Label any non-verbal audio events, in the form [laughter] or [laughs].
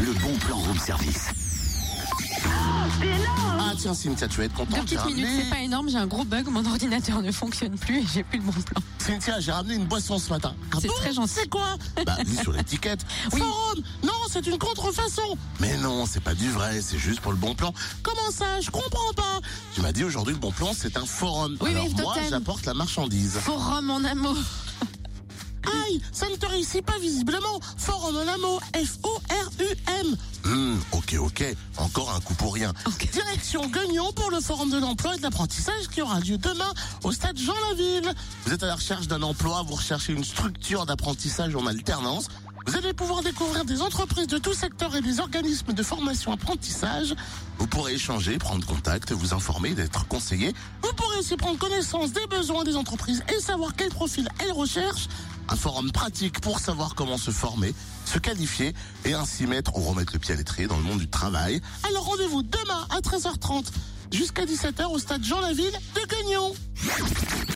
le bon plan room service. Ah tiens Cynthia, tu vas être Deux contente. J'ai petites minutes, ramené... c'est pas énorme, j'ai un gros bug, mon ordinateur ne fonctionne plus et j'ai plus le bon plan. Cynthia, j'ai ramené une boisson ce matin. Ah C'est bon très gentil. C'est quoi Bah lis sur l'étiquette. [laughs] Oui. Forum Non, c'est une contrefaçon. Mais non, c'est pas du vrai, c'est juste pour le bon plan. Comment ça Je comprends pas. Tu m'as dit aujourd'hui le bon plan, c'est un forum. Oui, Alors oui, moi, j'apporte la marchandise. Forum en amour. Aïe, ça ne te réussit pas visiblement. Forum en un mot, Hum, ok, ok, encore un coup pour rien. Direction Guignon pour le forum de l'emploi et de l'apprentissage qui aura lieu demain au stade Jean Laville. Vous êtes à la recherche d'un emploi, vous recherchez une structure d'apprentissage en alternance. Vous allez pouvoir découvrir des entreprises de tout secteur et des organismes de formation apprentissage. Vous pourrez échanger, prendre contact, vous informer, d'être conseillé. Vous pourrez aussi prendre connaissance des besoins des entreprises et savoir quel profil elles recherchent. Un forum pratique pour savoir comment se former, se qualifier et ainsi mettre ou remettre le pied à l'étrier dans le monde du travail. Alors rendez-vous demain à 13h30 jusqu'à 17h au stade Jean Laville de Guignon.